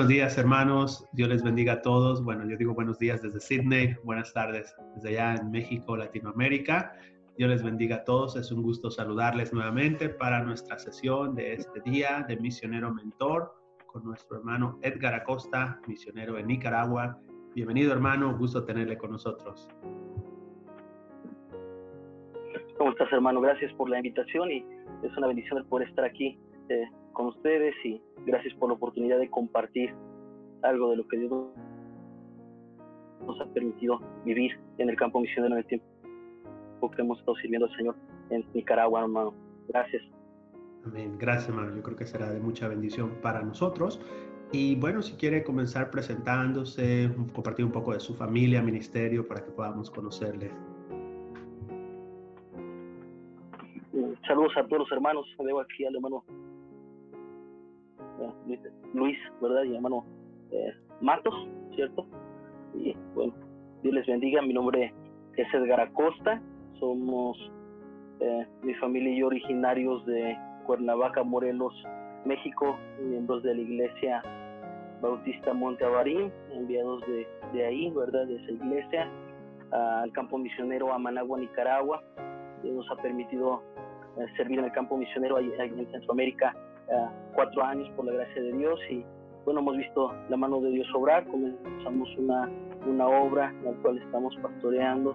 buenos días, hermanos. Dios les bendiga a todos. Bueno, yo digo buenos días desde Sydney, buenas tardes desde allá en México, Latinoamérica. Dios les bendiga a todos. Es un gusto saludarles nuevamente para nuestra sesión de este día de misionero mentor con nuestro hermano Edgar Acosta, misionero en Nicaragua. Bienvenido, hermano. Gusto tenerle con nosotros. ¿Cómo estás, hermano? Gracias por la invitación y es una bendición poder estar aquí eh, con ustedes y gracias por la oportunidad de compartir algo de lo que Dios nos ha permitido vivir en el campo misionero en el tiempo que hemos estado sirviendo al Señor en Nicaragua, hermano. Gracias. Amén. Gracias, hermano. Yo creo que será de mucha bendición para nosotros. Y bueno, si quiere comenzar presentándose, compartir un poco de su familia, ministerio, para que podamos conocerle. Saludos a todos los hermanos. Veo aquí al hermano Luis, ¿verdad? Y hermano eh, Matos, ¿cierto? Y bueno, Dios les bendiga. Mi nombre es Edgar Acosta. Somos eh, mi familia y yo originarios de Cuernavaca, Morelos, México, miembros de la iglesia Bautista Monte Avarín, enviados de, ahí, ¿verdad? De esa iglesia al campo misionero a Managua, Nicaragua. Y nos ha permitido eh, servir en el campo misionero en Centroamérica cuatro años por la gracia de Dios y bueno, hemos visto la mano de Dios obrar, comenzamos una, una obra en la cual estamos pastoreando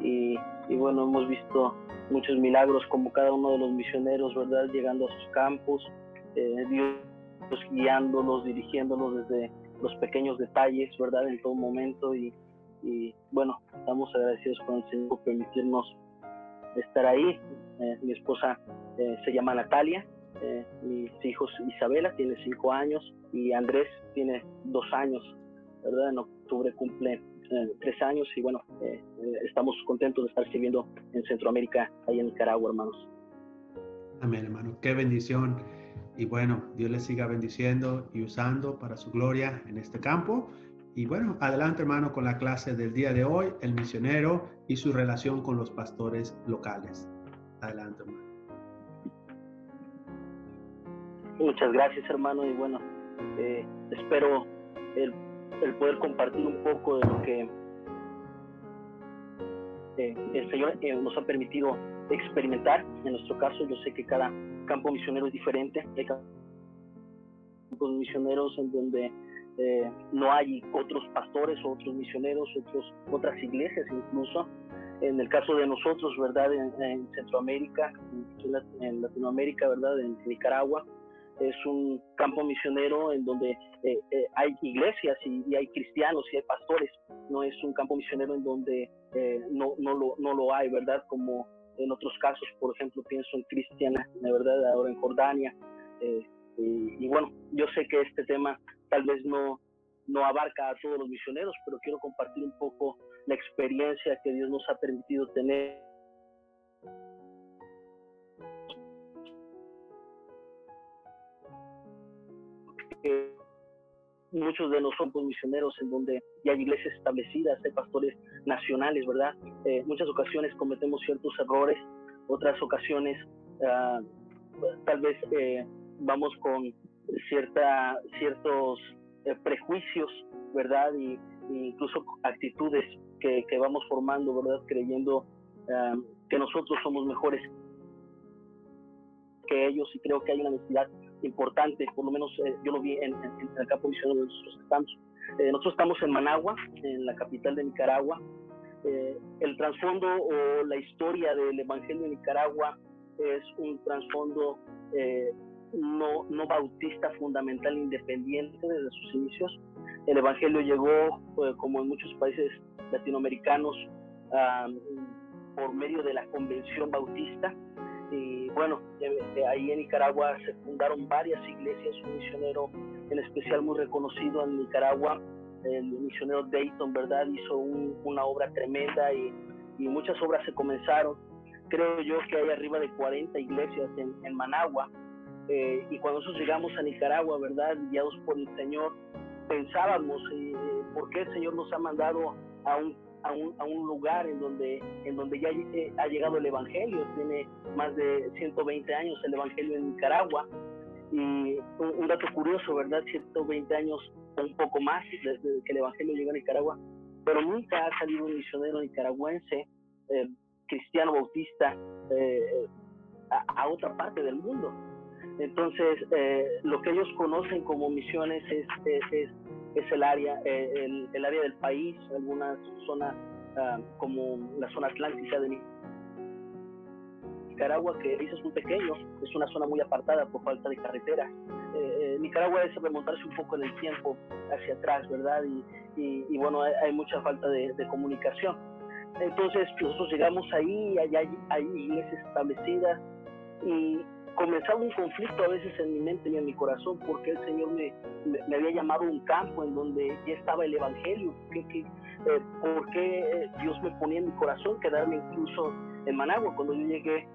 y, y, bueno, hemos visto muchos milagros como cada uno de los misioneros, ¿verdad? Llegando a sus campos, eh, Dios guiándolos, dirigiéndolos desde los pequeños detalles, ¿verdad? En todo momento y, y bueno, estamos agradecidos con el Señor por permitirnos estar ahí. Eh, mi esposa eh, se llama Natalia eh, mis hijos Isabela tiene cinco años y Andrés tiene dos años, ¿verdad? En octubre cumple eh, tres años y bueno, eh, estamos contentos de estar sirviendo en Centroamérica, ahí en Nicaragua, hermanos. Amén, hermano. Qué bendición. Y bueno, Dios les siga bendiciendo y usando para su gloria en este campo. Y bueno, adelante hermano con la clase del día de hoy, el misionero y su relación con los pastores locales. Adelante hermano. Muchas gracias, hermano, y bueno, eh, espero el, poder compartir un poco de lo que eh, el Señor eh, nos ha permitido experimentar. En nuestro caso, yo sé que cada campo misionero es diferente. Hay campos misioneros en donde no hay otros pastores otros misioneros, otros, otras iglesias incluso. En el caso de nosotros, ¿verdad? En, Centroamérica, en, Latinoamérica, ¿verdad? En Nicaragua, es un campo misionero en donde eh, eh, hay iglesias y, hay cristianos y hay pastores. No es un campo misionero en donde eh, no, no, lo, no lo hay, ¿verdad? Como en otros casos, por ejemplo, pienso en Cristiana, de verdad, ahora en Jordania. Y, y, bueno, yo sé que este tema tal vez no, no abarca a todos los misioneros, pero quiero compartir un poco la experiencia que Dios nos ha permitido tener muchos de nosotros misioneros en donde ya hay iglesias establecidas, hay pastores nacionales, ¿verdad? Eh, muchas ocasiones cometemos ciertos errores, otras ocasiones ah, tal vez eh, vamos con cierta, ciertos eh, prejuicios, ¿verdad? Y, incluso actitudes que, que, vamos formando, ¿verdad? Creyendo ah, que nosotros somos mejores que ellos y creo que hay una necesidad importante, por lo menos eh, yo lo vi en, el campo misionero donde nosotros estamos. Eh, nosotros estamos en Managua, en la capital de Nicaragua. Eh, el trasfondo o la historia del Evangelio de Nicaragua es un trasfondo no, no bautista fundamental independiente desde sus inicios. El Evangelio llegó, como en muchos países latinoamericanos, por medio de la Convención Bautista, y bueno, ahí en Nicaragua se fundaron varias iglesias, un misionero en especial muy reconocido en Nicaragua, el misionero Dayton, ¿verdad? Hizo una obra tremenda y, muchas obras se comenzaron. Creo yo que hay arriba de 40 iglesias en, Managua. Eh, y cuando nosotros llegamos a Nicaragua, ¿verdad? Guiados por el Señor, pensábamos, eh, ¿por qué el Señor nos ha mandado a un a un, lugar en donde, en donde ya ha llegado el Evangelio. Tiene más de 120 años el Evangelio en Nicaragua. Y un, dato curioso, ¿verdad? 120 años o un poco más desde que el Evangelio llegó a Nicaragua, pero nunca ha salido un misionero nicaragüense, eh, cristiano bautista, eh, a, otra parte del mundo. Entonces, eh, lo que ellos conocen como misiones es, es, es, el, área, el, el, área del país, algunas zonas ah, como la zona atlántica de Nicaragua, que es muy pequeño, es una zona muy apartada por falta de carretera. Eh, Nicaragua es remontarse un poco en el tiempo hacia atrás, ¿verdad? Y, y, bueno, hay, mucha falta de, de, comunicación. Entonces nosotros llegamos ahí, allá hay iglesias establecidas y comenzaba un conflicto a veces en mi mente y en mi corazón porque el Señor me, había llamado a un campo en donde ya estaba el Evangelio, que, que eh, por qué Dios me ponía en mi corazón quedarme incluso en Managua. Cuando yo llegué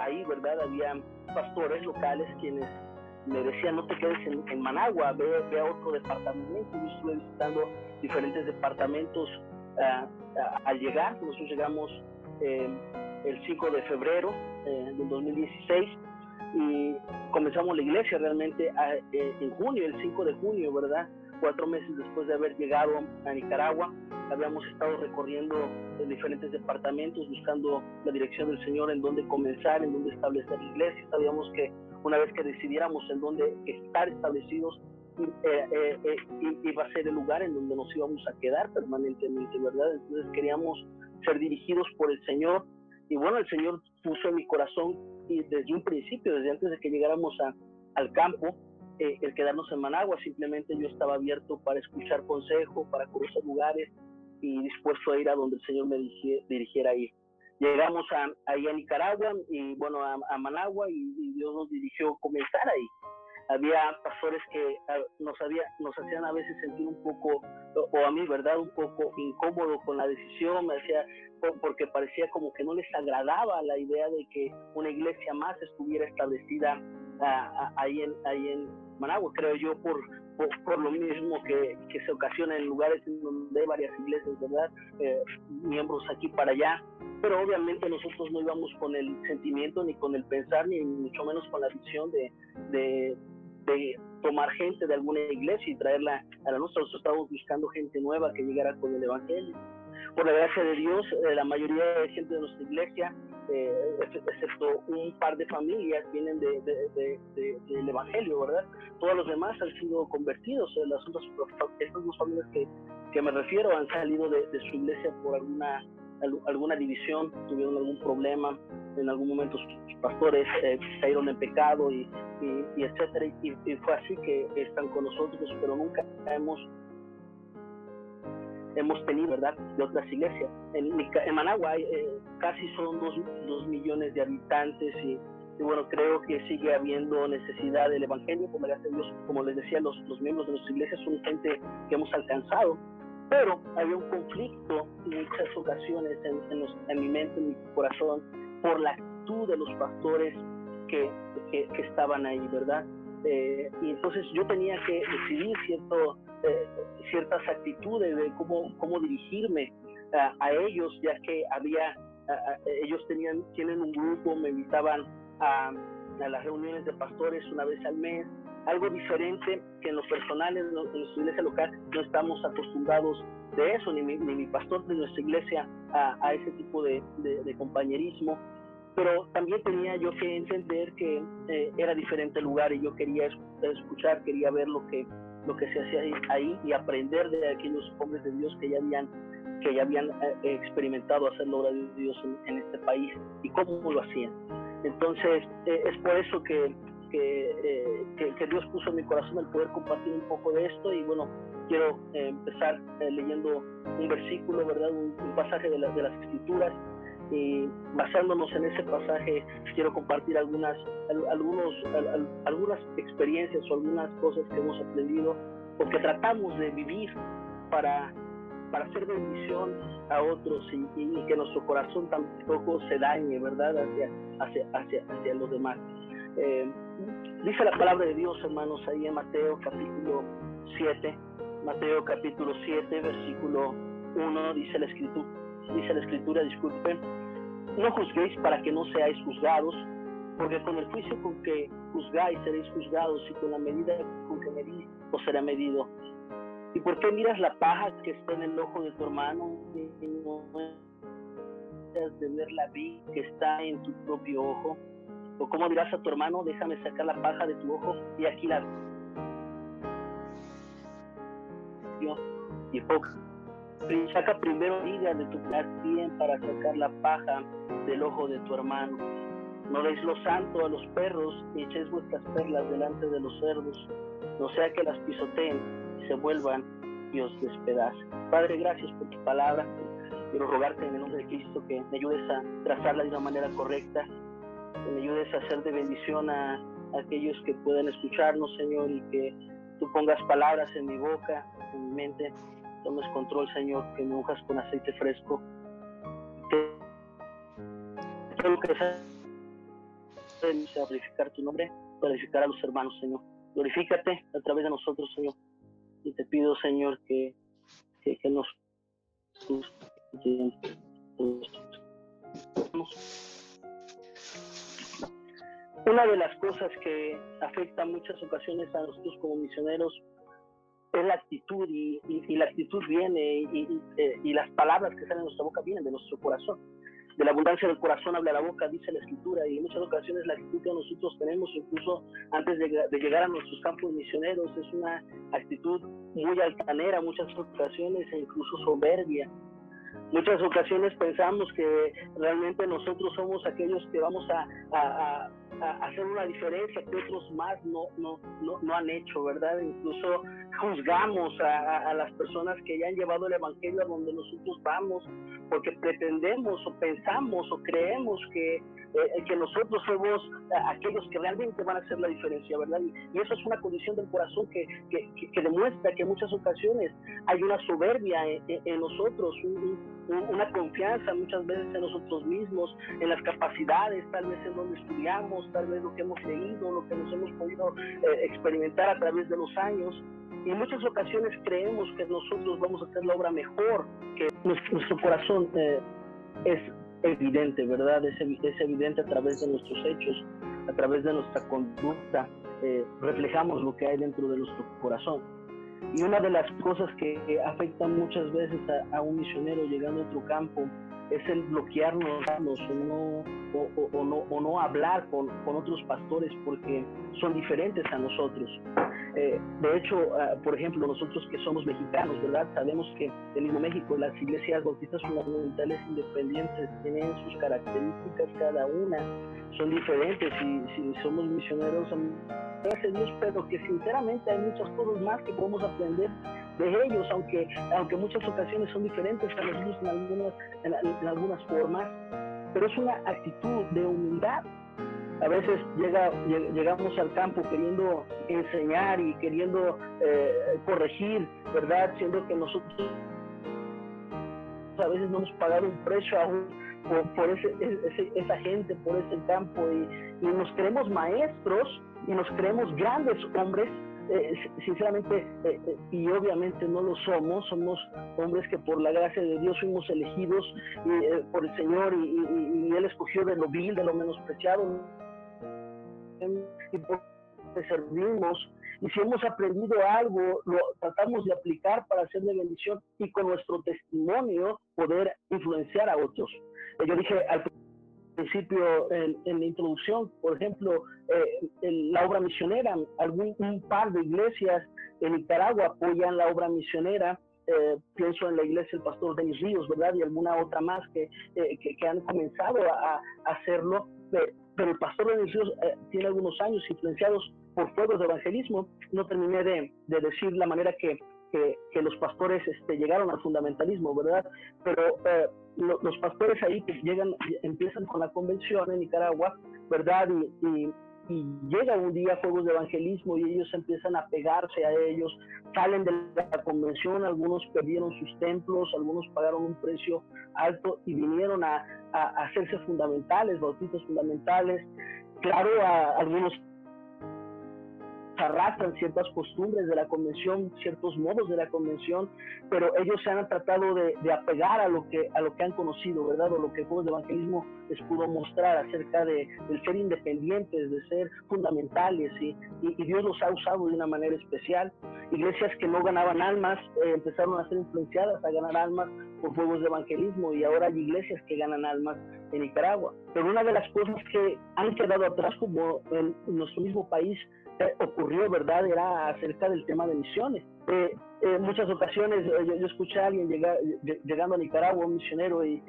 ahí, ¿verdad? Había pastores locales quienes me decían no te quedes en, Managua, ve, ve, a otro departamento. Yo estuve visitando diferentes departamentos uh, al llegar. Nosotros llegamos eh, el 5 de febrero eh, del 2016 y comenzamos la iglesia realmente eh, en junio, el 5 de junio, ¿verdad? Cuatro meses después de haber llegado a Nicaragua, habíamos estado recorriendo diferentes departamentos buscando la dirección del Señor en dónde comenzar, en dónde establecer la iglesia. Sabíamos que una vez que decidiéramos en dónde estar establecidos, eh, eh, eh, iba a ser el lugar en donde nos íbamos a quedar permanentemente, ¿verdad? Entonces queríamos ser dirigidos por el Señor. Y bueno, el Señor puso en mi corazón y desde un principio, desde antes de que llegáramos a, al campo, el quedarnos en Managua, simplemente yo estaba abierto para escuchar consejo, para conocer lugares y dispuesto a ir a donde el Señor me dirigiera ahí. Llegamos a, ahí a Nicaragua y bueno, a, Managua y, y Dios nos dirigió a comenzar ahí había pastores que nos, había, nos hacían a veces sentir un poco, o a mí, ¿verdad?, un poco incómodo con la decisión, me hacía, porque parecía como que no les agradaba la idea de que una iglesia más estuviera establecida ah, ahí, en, ahí en Managua, creo yo, por, por, lo mismo que, que, se ocasiona en lugares donde hay varias iglesias, ¿verdad?, eh, miembros aquí para allá, pero obviamente nosotros no íbamos con el sentimiento ni con el pensar ni mucho menos con la visión de, de tomar gente de alguna iglesia y traerla a la nuestra. Nosotros estábamos buscando gente nueva que llegara con el Evangelio. Por la gracia de Dios, eh, la mayoría de gente de nuestra iglesia, eh, excepto un par de familias, vienen de, del Evangelio, ¿verdad? Todos los demás han sido convertidos. Las otras, estas dos familias que, que me refiero han salido de, su iglesia por alguna alguna división, tuvieron algún problema, en algún momento sus pastores eh, cayeron en pecado y, y, etcétera, y, fue así que están con nosotros, pero nunca hemos hemos tenido, ¿verdad?, de otras iglesias. En, en Managua eh, casi son dos, dos, millones de habitantes y, bueno, creo que sigue habiendo necesidad del Evangelio, como, como les decía, los, los miembros de nuestra iglesia son gente que hemos alcanzado pero había un conflicto en muchas ocasiones en, mi mente, en mi corazón, por la actitud de los pastores que, que, estaban ahí, ¿verdad? Eh, y entonces yo tenía que decidir cierto, eh, ciertas actitudes de cómo, cómo dirigirme a, ellos, ya que había, ellos tenían, tienen un grupo, me invitaban a, a las reuniones de pastores una vez al mes, algo diferente que en lo personal en, nuestra iglesia local no estamos acostumbrados de eso, ni mi, ni mi pastor de nuestra iglesia a, a ese tipo de, de, compañerismo. Pero también tenía yo que entender que eh, era diferente lugar y yo quería escuchar, quería ver lo que, lo que se hacía ahí y aprender de aquellos hombres de Dios que ya habían, que ya habían eh, experimentado hacer la obra de Dios en, este país y cómo lo hacían. Entonces, eh, es por eso que eh, que, que, Dios puso en mi corazón el poder compartir un poco de esto y bueno, quiero eh, empezar eh, leyendo un versículo, ¿verdad? Un, pasaje de, de, las escrituras y basándonos en ese pasaje quiero compartir algunas, algunos, algunas experiencias o algunas cosas que hemos aprendido o que tratamos de vivir para, para hacer bendición a otros y, y, que nuestro corazón tampoco se dañe, ¿verdad? Hacia, hacia, hacia, hacia los demás. Eh, dice la palabra de Dios, hermanos, ahí en Mateo capítulo 7, Mateo capítulo 7, versículo 1, dice la escritura, dice la escritura, disculpen, no juzguéis para que no seáis juzgados, porque con el juicio con que juzgáis seréis juzgados y con la medida con que medís os será medido. ¿Y por qué miras la paja que está en el ojo de tu hermano y no de ver la vi que está en tu propio ojo? ¿O cómo dirás a tu hermano, déjame sacar la paja de tu ojo y aquí la y saca primero viga de tu bien para sacar la paja del ojo de tu hermano. No deis lo santo a los perros y echéis vuestras perlas delante de los cerdos, no sea que las pisoteen y se vuelvan y os despedacen. Padre, gracias por tu palabra. Quiero rogarte en el nombre de Cristo que me ayudes a trazarla de una manera correcta, que me ayudes a hacer de bendición a, aquellos que pueden escucharnos, Señor, y que tú pongas palabras en mi boca, en mi mente, tomes control, Señor, que me unjas con aceite fresco. Que lo que sea, glorificar tu nombre, glorificar a los hermanos, Señor. Glorifícate a través de nosotros, Señor. Y te pido, Señor, que, que, que nos una de las cosas que afecta muchas ocasiones a nosotros como misioneros es la actitud y, la actitud viene eh, y, las palabras que salen de nuestra boca vienen de nuestro corazón. De la abundancia del corazón habla la boca, dice la escritura, y en muchas ocasiones la actitud que nosotros tenemos, incluso antes de, de llegar a nuestros campos misioneros, es una actitud muy altanera, muchas ocasiones e incluso soberbia. Muchas ocasiones pensamos que realmente nosotros somos aquellos que vamos a hacer una diferencia que otros más no, no, no, han hecho, ¿verdad? Incluso juzgamos a, las personas que ya han llevado el Evangelio a donde nosotros vamos, porque pretendemos o pensamos o creemos que, eh, que nosotros somos aquellos que realmente van a hacer la diferencia, ¿verdad? Y, eso es una condición del corazón que, que, demuestra que en muchas ocasiones hay una soberbia en, nosotros, una confianza muchas veces en nosotros mismos, en las capacidades, tal vez en donde estudiamos, tal vez lo que hemos leído, lo que nos hemos podido eh, experimentar a través de los años. Y en muchas ocasiones creemos que nosotros vamos a hacer la obra mejor, que nuestro, corazón eh, es evidente, ¿verdad? Es, es, evidente a través de nuestros hechos, a través de nuestra conducta, eh, reflejamos lo que hay dentro de nuestro corazón. Y una de las cosas que afectan muchas veces a, a un misionero llegando a otro campo es el bloquearnos o no, o, no, o no hablar con, con, otros pastores porque son diferentes a nosotros. Eh, de hecho, ah, por ejemplo, nosotros que somos mexicanos, ¿verdad? Sabemos que en mismo México las iglesias bautistas fundamentales independientes tienen sus características cada una, son diferentes y si somos misioneros, gracias a Dios, pero que sinceramente hay muchas cosas más que podemos aprender de ellos, aunque, aunque muchas ocasiones son diferentes a nosotros en algunas, en, algunas formas, pero es una actitud de humildad. A veces llega, llegamos al campo queriendo enseñar y queriendo eh, corregir, ¿verdad? Siendo que nosotros a veces no hemos pagado un precio aún por, por ese, esa gente, por ese campo y, y nos creemos maestros y nos creemos grandes hombres eh, sinceramente eh, eh, y obviamente no lo somos, somos hombres que por la gracia de Dios fuimos elegidos por el Señor y, Él escogió de lo vil, de lo menospreciado y por servimos y si hemos aprendido algo, lo tratamos de aplicar para hacer de bendición y con nuestro testimonio poder influenciar a otros. Yo dije al principio en, la introducción, por ejemplo, eh, en la obra misionera, algún un par de iglesias en Nicaragua apoyan la obra misionera. Eh, pienso en la iglesia del pastor Denis Ríos, ¿verdad? Y alguna otra más que, eh, que, han comenzado a, hacerlo. Pero el pastor Denis Ríos tiene algunos años influenciados por fuegos de evangelismo. No terminé de decir la manera que, que, los pastores este, llegaron al fundamentalismo, ¿verdad? Pero los pastores ahí que llegan, empiezan con la convención en Nicaragua, ¿verdad? Y, llega un día juegos de evangelismo y ellos empiezan a pegarse a ellos, salen de la convención, algunos perdieron sus templos, algunos pagaron un precio alto y vinieron a, hacerse fundamentales, bautistas fundamentales. Claro, a, algunos arrastran ciertas costumbres de la convención, ciertos modos de la convención, pero ellos se han tratado de, apegar a lo, que, a lo que han conocido, ¿verdad? O lo que el juego de evangelismo les pudo mostrar acerca de, del ser independientes, de ser fundamentales, y, y, Dios los ha usado de una manera especial. Iglesias que no ganaban almas eh, empezaron a ser influenciadas a ganar almas por juegos de evangelismo y ahora hay iglesias que ganan almas en Nicaragua. Pero una de las cosas que han quedado atrás como en nuestro mismo país ocurrió, ¿verdad? Era acerca del tema de misiones. Eh, en muchas ocasiones eh, yo, escuché a alguien llegar, llegando a Nicaragua, un misionero, y,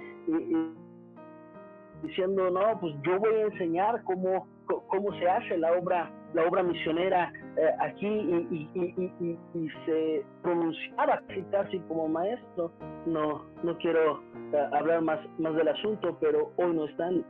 diciendo, no, pues yo voy a enseñar cómo, cómo se hace la obra, la obra misionera eh, aquí y, se pronunciaba casi, casi como maestro. No, no quiero hablar más, más del asunto, pero hoy no están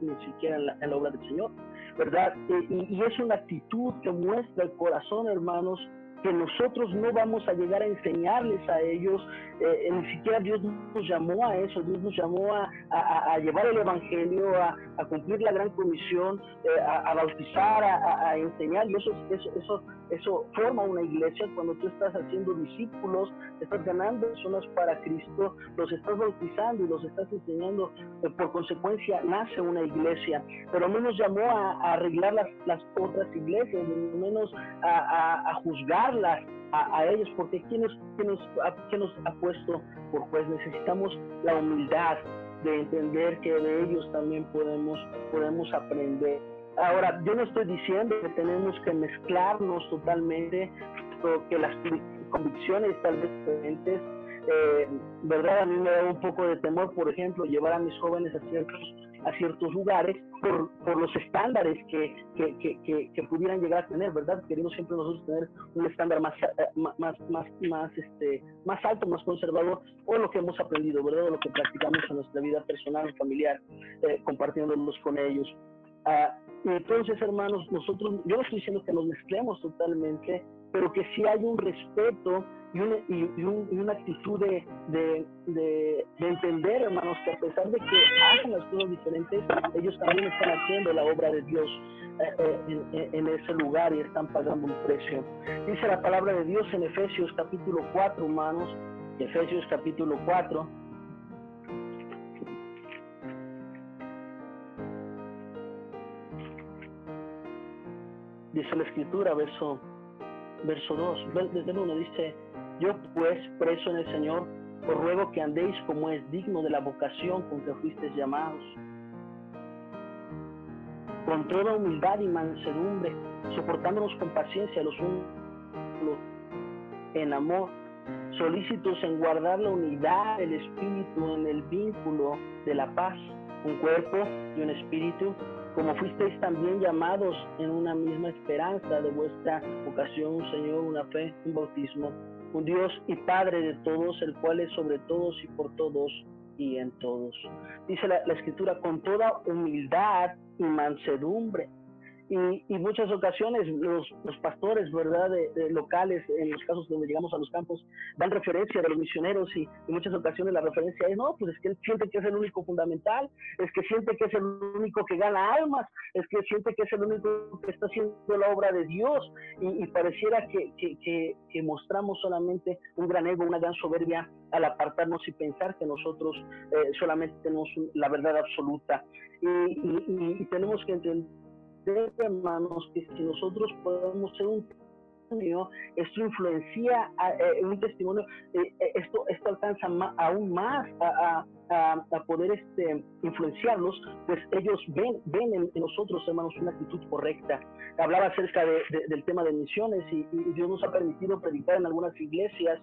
ni siquiera en la obra del Señor. ¿Verdad? y, es una actitud que muestra el corazón, hermanos, que nosotros no vamos a llegar a enseñarles a ellos, eh, ni siquiera Dios nos llamó a eso, Dios nos llamó a, llevar el Evangelio, a, cumplir la gran comisión, eh, a, bautizar, a, enseñar, y eso, eso, eso, eso forma una iglesia cuando tú estás haciendo discípulos, estás ganando personas para Cristo, los estás bautizando y los estás enseñando, eh, por consecuencia nace una iglesia, pero no nos llamó a, arreglar las, las otras iglesias, menos a juzgar a, ellos, porque ¿quién nos, nos, ha puesto por juez? Necesitamos la humildad de entender que de ellos también podemos, podemos aprender. Ahora, yo no estoy diciendo que tenemos que mezclarnos totalmente, que las convicciones tal vez diferentes, eh, ¿verdad? A mí me da un poco de temor, por ejemplo, llevar a mis jóvenes a ciertos a ciertos lugares por, por los estándares que, que, que, que, pudieran llegar a tener, ¿verdad? Queremos siempre nosotros tener un estándar más, eh, más, más, más, este, más alto, más conservador, o lo que hemos aprendido, ¿verdad? O lo que practicamos en nuestra vida personal, familiar, eh, compartiéndonos con ellos. Ah, entonces, hermanos, nosotros, yo no estoy diciendo que nos mezclemos totalmente, pero que sí hay un respeto y una, y, una actitud de, de, entender, hermanos, que a pesar de que hacen las cosas diferentes, ellos también están haciendo la obra de Dios eh, eh, en, ese lugar y están pagando un precio. Dice la palabra de Dios en Efesios capítulo 4, hermanos, Efesios capítulo 4. Dice la escritura, verso, verso 2, desde el 1 dice, yo pues, preso en el Señor, os ruego que andéis como es digno de la vocación con que fuisteis llamados, con toda humildad y mansedumbre, soportándonos con paciencia los unos en amor, solícitos en guardar la unidad del espíritu en el vínculo de la paz, un cuerpo y un espíritu, como fuisteis también llamados en una misma esperanza de vuestra vocación, un Señor, una fe, un bautismo un Dios y Padre de todos, el cual es sobre todos y por todos y en todos. Dice la, escritura, con toda humildad y mansedumbre y, y muchas ocasiones los, pastores, ¿verdad?, locales, en los casos donde llegamos a los campos, dan referencia de los misioneros y muchas ocasiones la referencia es, no, pues es que él siente que es el único fundamental, es que siente que es el único que gana almas, es que siente que es el único que está haciendo la obra de Dios y, pareciera que, que, que, mostramos solamente un gran ego, una gran soberbia al apartarnos y pensar que nosotros eh, solamente tenemos la verdad absoluta. y, y tenemos que entender hermanos, que si nosotros podemos ser un esto influencia eh, un testimonio, eh, eh, esto, esto alcanza aún más a, a, poder este, influenciarlos, pues ellos ven, ven en, nosotros, hermanos, una actitud correcta. Hablaba acerca de, del tema de misiones y, Dios nos ha permitido predicar en algunas iglesias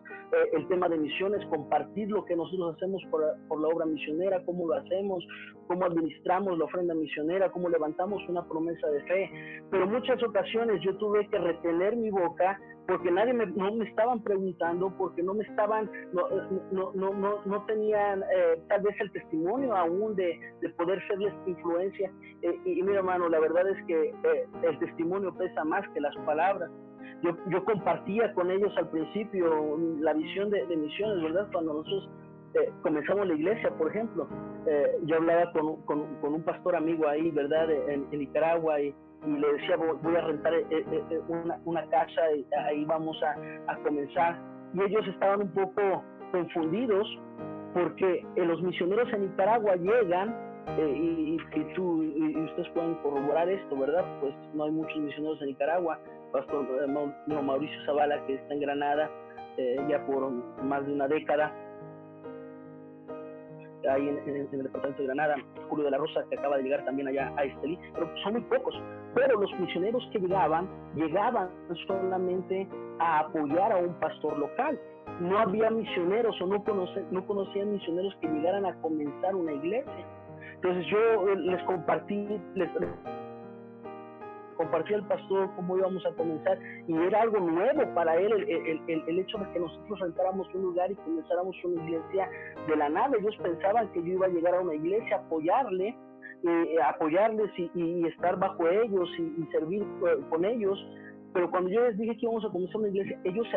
el tema de misiones, compartir lo que nosotros hacemos por, por la obra misionera, cómo lo hacemos, cómo administramos la ofrenda misionera, cómo levantamos una promesa de fe. Pero en muchas ocasiones yo tuve que retener mi boca porque nadie me, no me estaban preguntando, porque no me estaban, no, no, no, no, tenían eh, tal vez el testimonio aún de, de poder serles influencia. Eh, y, mi hermano, la verdad es que eh, el testimonio pesa más que las palabras. Yo, yo compartía con ellos al principio la visión de, de misiones, ¿verdad? Cuando nosotros comenzamos la iglesia, por ejemplo, yo hablaba con, con, con, un pastor amigo ahí, ¿verdad? En, en Nicaragua y, y le decía, voy a rentar eh, eh, una, casa y ahí vamos a, comenzar. Y ellos estaban un poco confundidos porque los misioneros en Nicaragua llegan y, tú y ustedes pueden corroborar esto, ¿verdad? Pues no hay muchos misioneros en Nicaragua. Pastor Mauricio Zavala, que está en Granada ya por más de una década, ahí en, el departamento de Granada, Julio de la Rosa, que acaba de llegar también allá a Estelí, pero son muy pocos. Pero los misioneros que llegaban, llegaban solamente a apoyar a un pastor local. No había misioneros o no, no conocían misioneros que llegaran a comenzar una iglesia. Entonces yo les compartí, les, compartía el pastor cómo íbamos a comenzar y era algo nuevo para él el, el, el, hecho de que nosotros rentáramos un lugar y comenzáramos una iglesia de la nada. Ellos pensaban que yo iba a llegar a una iglesia, apoyarle, eh, apoyarles y, estar bajo ellos y, servir eh, con ellos. Pero cuando yo les dije que íbamos a comenzar una iglesia, ellos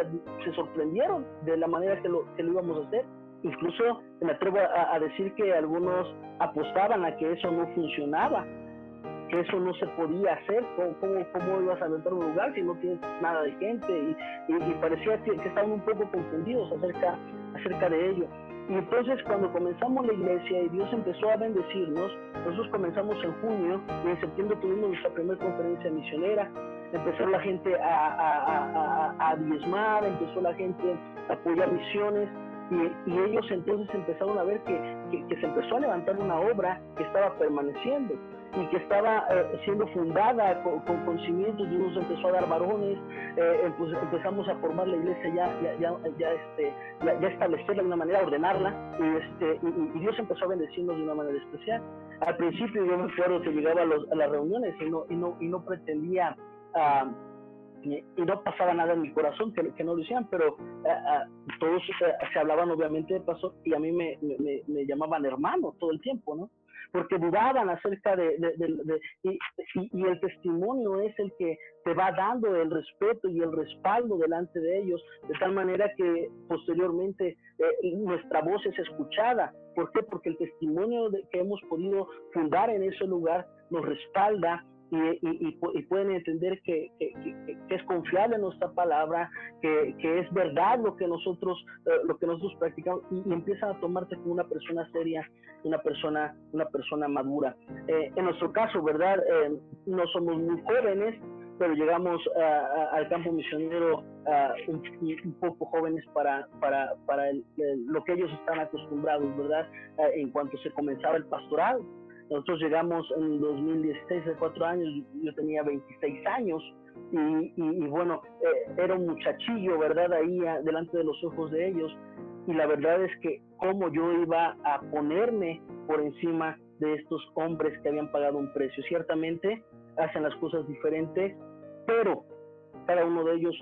se, sorprendieron de la manera que lo, que lo íbamos a hacer. Incluso me atrevo a, a decir que algunos apostaban a que eso no funcionaba que eso no se podía hacer, ¿cómo, cómo, ibas a rentar un lugar si no tienes nada de gente? Y, parecía que, estaban un poco confundidos acerca, acerca de ello. Y entonces cuando comenzamos la iglesia y Dios empezó a bendecirnos, nosotros comenzamos en junio y en septiembre tuvimos nuestra primera conferencia misionera, empezó la gente a, a, diezmar, empezó la gente a apoyar misiones y, y, ellos entonces empezaron a ver que, se empezó a levantar una obra que estaba permaneciendo y que estaba eh, siendo fundada con, con, cimientos, Dios empezó a dar varones, eh, pues empezamos a formar la iglesia ya, ya, ya, ya, este, ya, establecerla de una manera, ordenarla, y, este, y, Dios empezó a bendecirnos de una manera especial. Al principio yo me acuerdo que llegaba a, los, a las reuniones y no, y no, y no pretendía... Uh, y, no pasaba nada en mi corazón que, que no lo hicieran, pero uh, todos se, hablaban obviamente de paso y a mí me, me, me, llamaban hermano todo el tiempo, ¿no? porque dudaban acerca de, y, el testimonio es el que te va dando el respeto y el respaldo delante de ellos, de tal manera que posteriormente eh, nuestra voz es escuchada. ¿Por qué? Porque el testimonio que hemos podido fundar en ese lugar nos respalda y, pueden entender que, es confiable nuestra palabra, que, es verdad lo que nosotros, eh, lo que nosotros practicamos y, empiezan a tomarte como una persona seria, una persona, una persona madura. Eh, en nuestro caso, ¿verdad? Eh, no somos muy jóvenes, pero llegamos al campo misionero un, poco jóvenes para, para, para lo que ellos están acostumbrados, ¿verdad? en cuanto se comenzaba el pastoral. Nosotros llegamos en 2016, hace cuatro años, yo tenía 26 años y, bueno, eh, era un muchachillo, ¿verdad? Ahí delante de los ojos de ellos. Y la verdad es que cómo yo iba a ponerme por encima de estos hombres que habían pagado un precio. Ciertamente hacen las cosas diferentes, pero cada uno de ellos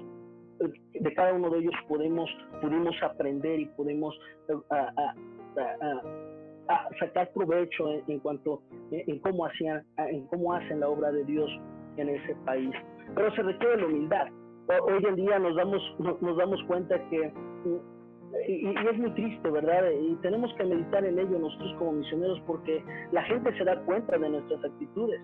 de cada uno de ellos podemos pudimos aprender y podemos eh, sacar provecho en, cuanto en, cómo hacían en cómo hacen la obra de Dios en ese país pero se requiere la humildad hoy en día nos damos nos damos cuenta que y, es muy triste, ¿verdad? Y tenemos que meditar en ello nosotros como misioneros porque la gente se da cuenta de nuestras actitudes.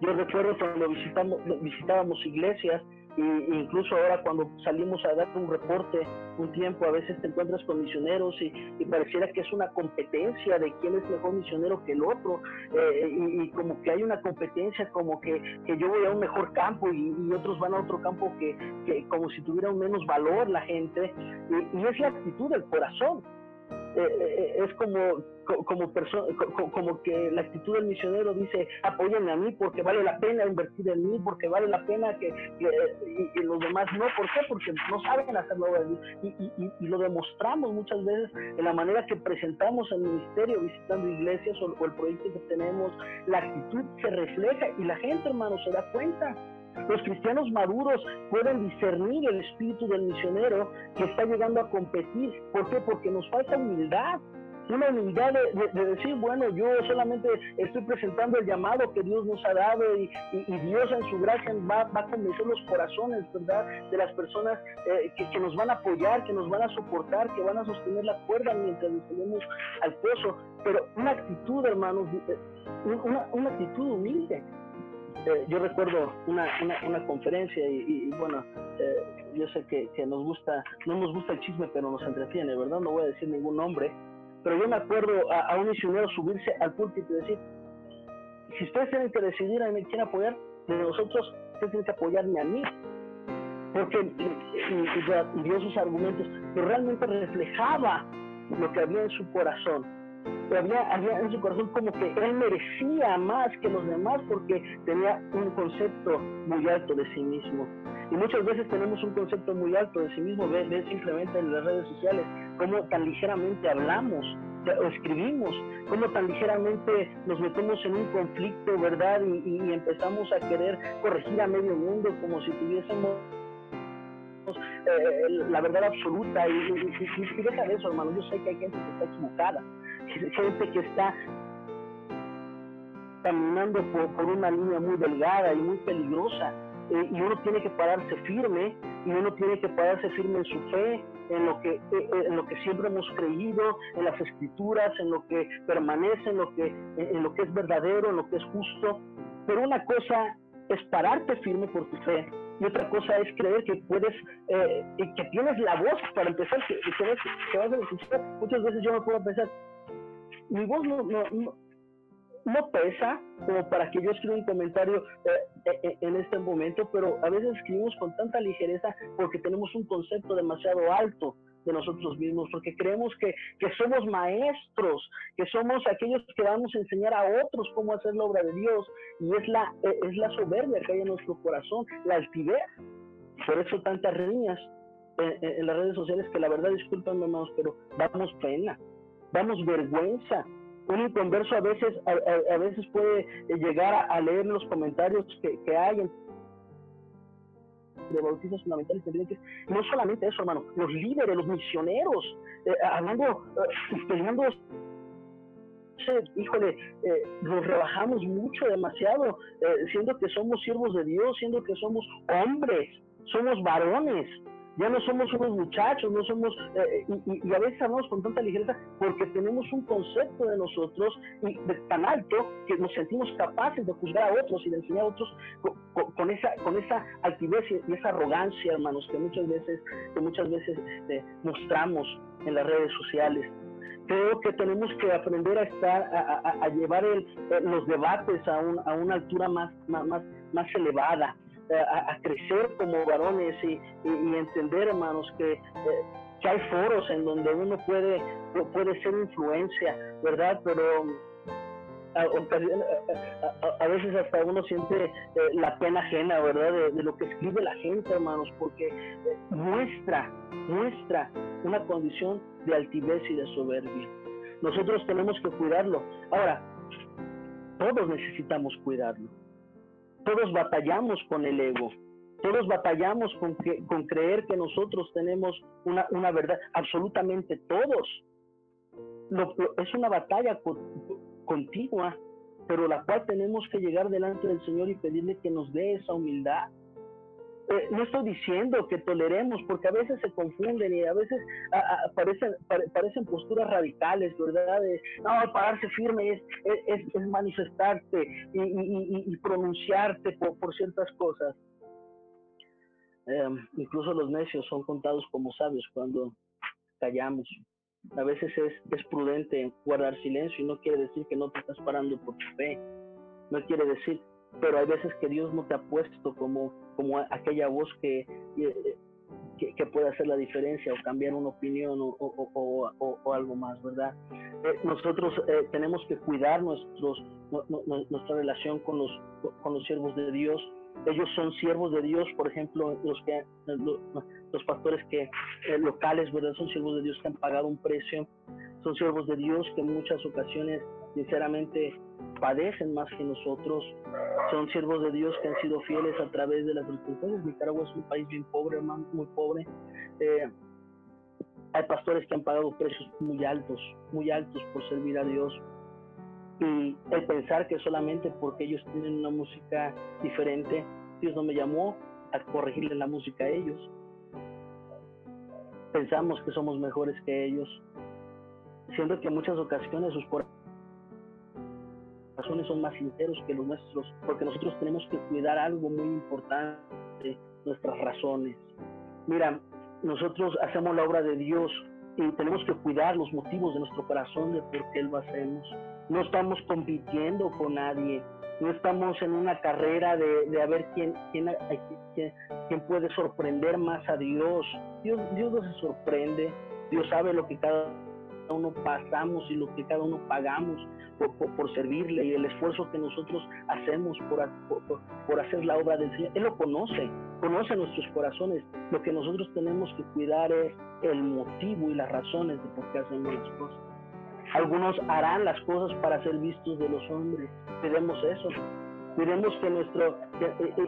Yo recuerdo cuando visitamos, visitábamos iglesias y incluso ahora cuando salimos a dar un reporte un tiempo, a veces te encuentras con misioneros y, pareciera que es una competencia de quién es mejor misionero que el otro. Eh, y, como que hay una competencia como que, que yo voy a un mejor campo y, otros van a otro campo que, que, como si tuviera menos valor la gente. Y es la actitud del corazón eh, eh, es como como persona como que la actitud del misionero dice apóyenme a mí porque vale la pena invertir en mí porque vale la pena que, y, los demás no ¿por qué? porque no saben hacerlo y, y, y, lo demostramos muchas veces en la manera que presentamos el ministerio visitando iglesias o, o el proyecto que tenemos la actitud se refleja y la gente hermano se da cuenta los cristianos maduros pueden discernir el espíritu del misionero que está llegando a competir. ¿Por qué? Porque nos falta humildad. Una humildad de, decir, bueno, yo solamente estoy presentando el llamado que Dios nos ha dado y, Dios en su gracia va, va, a convencer los corazones, ¿verdad? De las personas eh, que, nos van a apoyar, que nos van a soportar, que van a sostener la cuerda mientras nos tenemos al pozo. Pero una actitud, hermanos, eh, una, una actitud humilde eh, yo recuerdo una, una, conferencia y, bueno, eh, yo sé que, nos gusta, no nos gusta el chisme, pero nos entretiene, ¿verdad? No voy a decir ningún nombre, pero yo me acuerdo a, un misionero subirse al púlpito y decir, si ustedes tienen que decidir a quién apoyar, de nosotros, ustedes tienen que apoyarme a mí. Porque y, dio sus argumentos, pero realmente reflejaba lo que había en su corazón había, había en su corazón como que él merecía más que los demás porque tenía un concepto muy alto de sí mismo. Y muchas veces tenemos un concepto muy alto de sí mismo, ve, simplemente en las redes sociales, cómo tan ligeramente hablamos o escribimos, cómo tan ligeramente nos metemos en un conflicto, ¿verdad? Y, empezamos a querer corregir a medio mundo como si tuviésemos eh, la verdad absoluta y, y, deja de eso hermano yo sé que hay gente que está equivocada gente que está caminando por, una línea muy delgada y muy peligrosa. Eh, y uno tiene que pararse firme y uno tiene que pararse firme en su fe, en lo que eh, eh, en lo que siempre hemos creído, en las escrituras, en lo que permanece, en lo que en lo que es verdadero, en lo que es justo. Pero una cosa es pararte firme por tu fe y otra cosa es creer que puedes, que tienes la voz para empezar, que, que, vas, a necesitar. Muchas veces yo me puedo pensar, mi voz no, no, pesa como para que yo escriba un comentario eh, eh, eh, en este momento, pero a veces escribimos con tanta ligereza porque tenemos un concepto demasiado alto de nosotros mismos, porque creemos que, que, somos maestros, que somos aquellos que vamos a enseñar a otros cómo hacer la obra de Dios, y es la, es la soberbia que hay en nuestro corazón, la altivez. Por eso tantas riñas en, las redes sociales que la verdad, disculpen hermanos, pero damos pena damos vergüenza. Un inconverso a veces, a, veces puede llegar a, leer los comentarios que, que hay de bautistas fundamentales No solamente eso, hermano, los líderes, los misioneros, eh, hablando, eh, peleando híjole, eh, nos rebajamos mucho, demasiado, siendo que somos siervos de Dios, siendo que somos hombres, somos varones, ya no somos unos muchachos, no somos, eh, y, a veces hablamos con tanta ligereza porque tenemos un concepto de nosotros tan alto que nos sentimos capaces de juzgar a otros y de enseñar a otros con, esa, con esa altivez y esa arrogancia, hermanos, que muchas veces, que muchas veces este, mostramos en las redes sociales. Creo que tenemos que aprender a estar a, llevar el, eh, los debates a, a una altura más, más, más elevada a, crecer como varones y, entender, hermanos, que, eh, que, hay foros en donde uno puede, puede ser influencia, ¿verdad? Pero a, veces hasta uno siente eh, la pena ajena, ¿verdad? De, lo que escribe la gente, hermanos, porque eh, muestra, muestra una condición de altivez y de soberbia. Nosotros tenemos que cuidarlo. Ahora, todos necesitamos cuidarlo todos batallamos con el ego. Todos batallamos con, con creer que nosotros tenemos una, una verdad. Absolutamente todos. es una batalla continua, pero la cual tenemos que llegar delante del Señor y pedirle que nos dé esa humildad. Eh, no estoy diciendo que toleremos, porque a veces se confunden y a veces parecen, parecen posturas radicales, ¿verdad? no, pararse firme es, es, es manifestarte y, pronunciarte por, ciertas cosas. Em, incluso los necios son contados como sabios cuando callamos. A veces es, es prudente guardar silencio y no quiere decir que no te estás parando por tu fe. No quiere decir pero hay veces que Dios no te ha puesto como, como aquella voz que, que, puede hacer la diferencia o cambiar una opinión o, o, o, algo más, ¿verdad? Eh, nosotros eh, tenemos que cuidar nuestros, nuestra relación con los, con los siervos de Dios. Ellos son siervos de Dios, por ejemplo, los que los, pastores que eh, locales, ¿verdad? Son siervos de Dios que han pagado un precio, son siervos de Dios que en muchas ocasiones, sinceramente, padecen más que nosotros, son siervos de Dios que han sido fieles a través de las circunstancias. Nicaragua es un país bien pobre, hermano, muy pobre. Eh, hay pastores que han pagado precios muy altos, muy altos por servir a Dios. Y el pensar que solamente porque ellos tienen una música diferente, Dios no me llamó a corregirle la música a ellos. Pensamos que somos mejores que ellos, siendo que en muchas ocasiones sus corazones corazones son más sinceros que los nuestros, porque nosotros tenemos que cuidar algo muy importante, nuestras razones. Mira, nosotros hacemos la obra de Dios y tenemos que cuidar los motivos de nuestro corazón de por qué lo hacemos. No estamos compitiendo con nadie, no estamos en una carrera de, de a ver quién, quién, quién, quién, puede sorprender más a Dios. Dios. Dios no se sorprende, Dios sabe lo que cada uno pasamos y lo que cada uno pagamos por, por, servirle y el esfuerzo que nosotros hacemos por, por, hacer la obra del Señor. Él lo conoce, conoce nuestros corazones. Lo que nosotros tenemos que cuidar es el motivo y las razones de por qué hacemos las cosas. Algunos harán las cosas para ser vistos de los hombres. Cuidemos eso. Cuidemos que nuestro...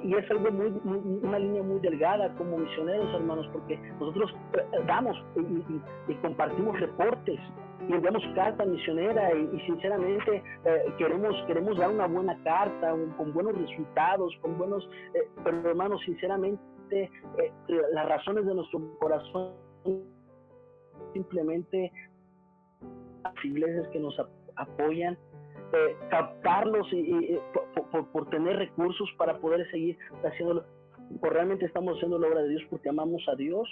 Y es algo muy, una línea muy delgada como misioneros, hermanos, porque nosotros eh, damos y, compartimos reportes y enviamos carta misionera y, sinceramente eh, queremos queremos dar una buena carta con buenos resultados con buenos eh, pero hermanos sinceramente las razones de nuestro corazón simplemente las iglesias que nos apoyan, eh, captarlos y, por, tener recursos para poder seguir haciéndolo. O realmente estamos haciendo la obra de Dios porque amamos a Dios.